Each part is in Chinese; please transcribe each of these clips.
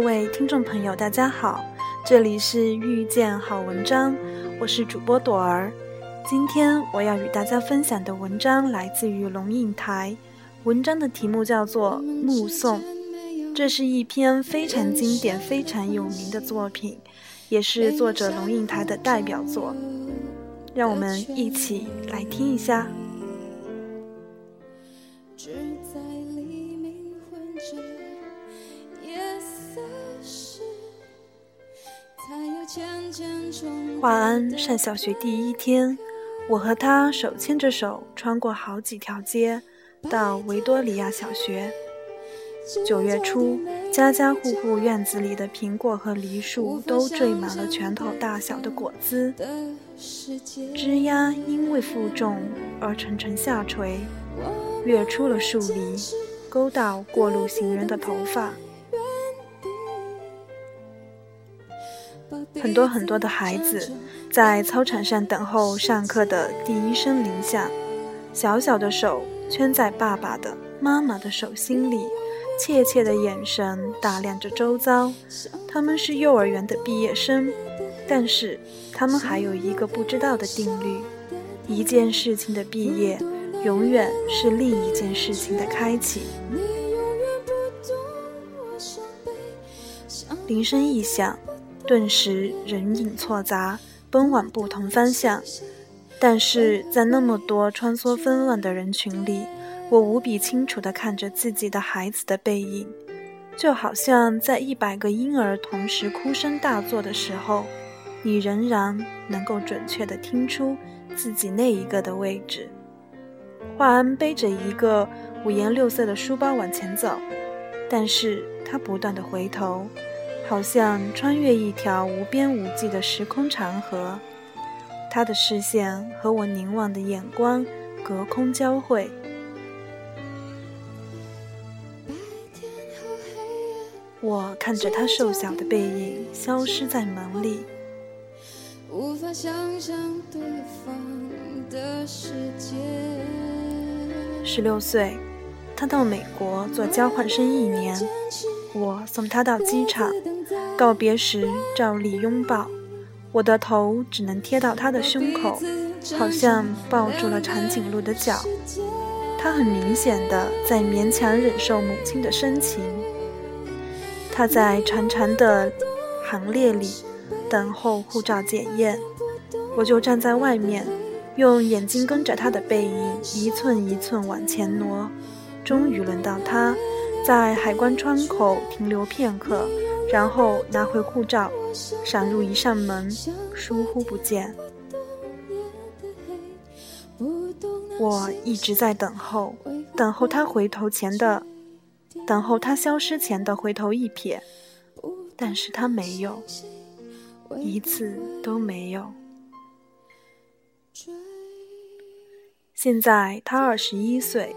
各位听众朋友，大家好，这里是遇见好文章，我是主播朵儿。今天我要与大家分享的文章来自于龙应台，文章的题目叫做《目送》，这是一篇非常经典、非常有名的作品，也是作者龙应台的代表作。让我们一起来听一下。华安上小学第一天，我和他手牵着手穿过好几条街，到维多利亚小学。九月初，家家户户院子里的苹果和梨树都缀满了拳头大小的果子，枝丫因为负重而沉沉下垂，跃出了树篱，勾到过路行人的头发。很多很多的孩子在操场上等候上课的第一声铃响，小小的手圈在爸爸的、妈妈的手心里，怯怯的眼神打量着周遭。他们是幼儿园的毕业生，但是他们还有一个不知道的定律：一件事情的毕业，永远是另一件事情的开启。铃声一响。顿时人影错杂，奔往不同方向。但是在那么多穿梭纷乱的人群里，我无比清楚地看着自己的孩子的背影，就好像在一百个婴儿同时哭声大作的时候，你仍然能够准确地听出自己那一个的位置。华安背着一个五颜六色的书包往前走，但是他不断地回头。好像穿越一条无边无际的时空长河，他的视线和我凝望的眼光隔空交汇。我看着他瘦小的背影消失在门里。十六岁，他到美国做交换生一年，我送他到机场。告别时，照例拥抱，我的头只能贴到他的胸口，好像抱住了长颈鹿的脚。他很明显的在勉强忍受母亲的深情。他在长长的行列里等候护照检验，我就站在外面，用眼睛跟着他的背影一寸一寸往前挪。终于轮到他，在海关窗口停留片刻。然后拿回护照，闪入一扇门，疏忽不见。我一直在等候，等候他回头前的，等候他消失前的回头一瞥，但是他没有，一次都没有。现在他二十一岁，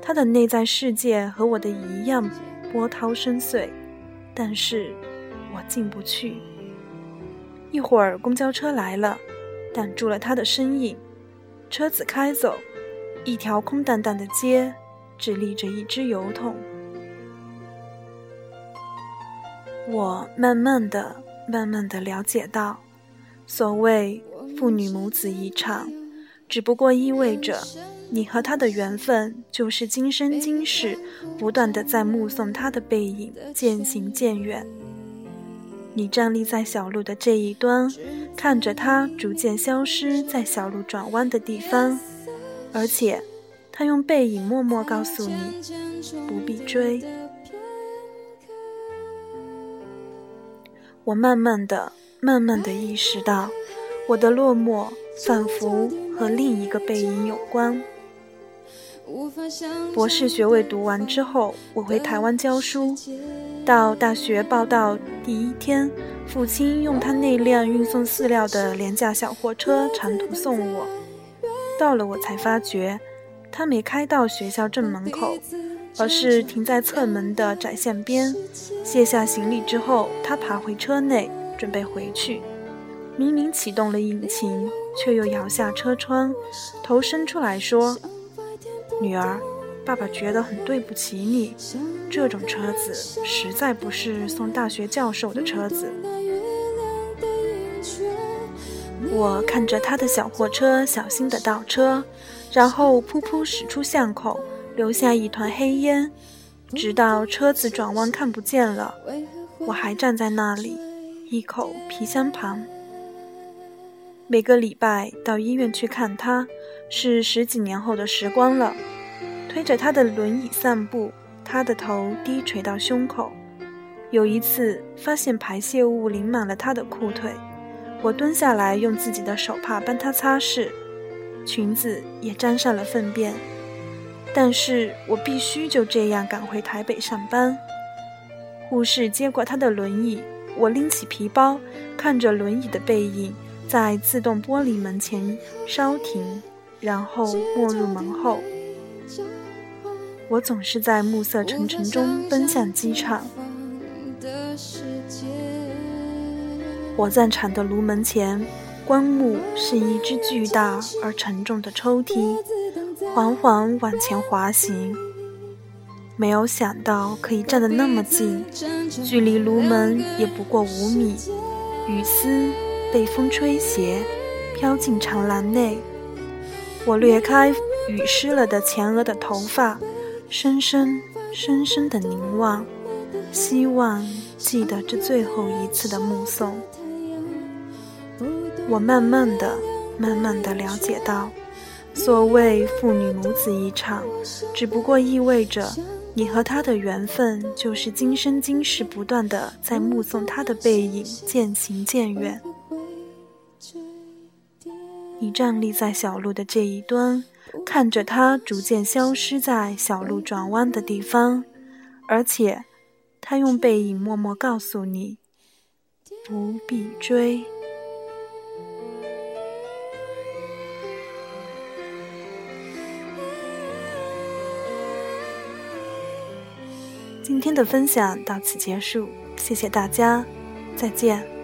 他的内在世界和我的一样波涛深邃，但是。我进不去。一会儿，公交车来了，挡住了他的身影。车子开走，一条空荡荡的街，只立着一只油桶。我慢慢的、慢慢的了解到，所谓父女母子一场，只不过意味着你和他的缘分，就是今生今世，不断的在目送他的背影渐行渐远。你站立在小路的这一端，看着他逐渐消失在小路转弯的地方，而且，他用背影默默告诉你，不必追。我慢慢的、慢慢的意识到，我的落寞仿佛和另一个背影有关。博士学位读完之后，我回台湾教书。到大学报到第一天，父亲用他那辆运送饲料的廉价小货车长途送我。到了，我才发觉，他没开到学校正门口，而是停在侧门的窄巷边。卸下行李之后，他爬回车内，准备回去。明明启动了引擎，却又摇下车窗，头伸出来说：“女儿，爸爸觉得很对不起你。这种车子实在不是送大学教授的车子。”我看着他的小货车小心地倒车，然后噗噗驶出巷口，留下一团黑烟，直到车子转弯看不见了，我还站在那里，一口皮箱旁。每个礼拜到医院去看他，是十几年后的时光了。推着他的轮椅散步，他的头低垂到胸口。有一次发现排泄物淋满了他的裤腿，我蹲下来用自己的手帕帮他擦拭，裙子也沾上了粪便。但是我必须就这样赶回台北上班。护士接过他的轮椅，我拎起皮包，看着轮椅的背影。在自动玻璃门前稍停，然后没入门后。我总是在暮色沉沉中奔向机场。火葬场的炉门前，棺木是一只巨大而沉重的抽屉，缓缓往前滑行。没有想到可以站得那么近，距离炉门也不过五米。雨丝。被风吹斜，飘进长廊内。我掠开雨湿了的前额的头发，深深深深的凝望，希望记得这最后一次的目送。我慢慢的、慢慢的了解到，所谓父女母子一场，只不过意味着你和他的缘分，就是今生今世不断的在目送他的背影渐行渐远。你站立在小路的这一端，看着它逐渐消失在小路转弯的地方，而且，他用背影默默告诉你：不必追。今天的分享到此结束，谢谢大家，再见。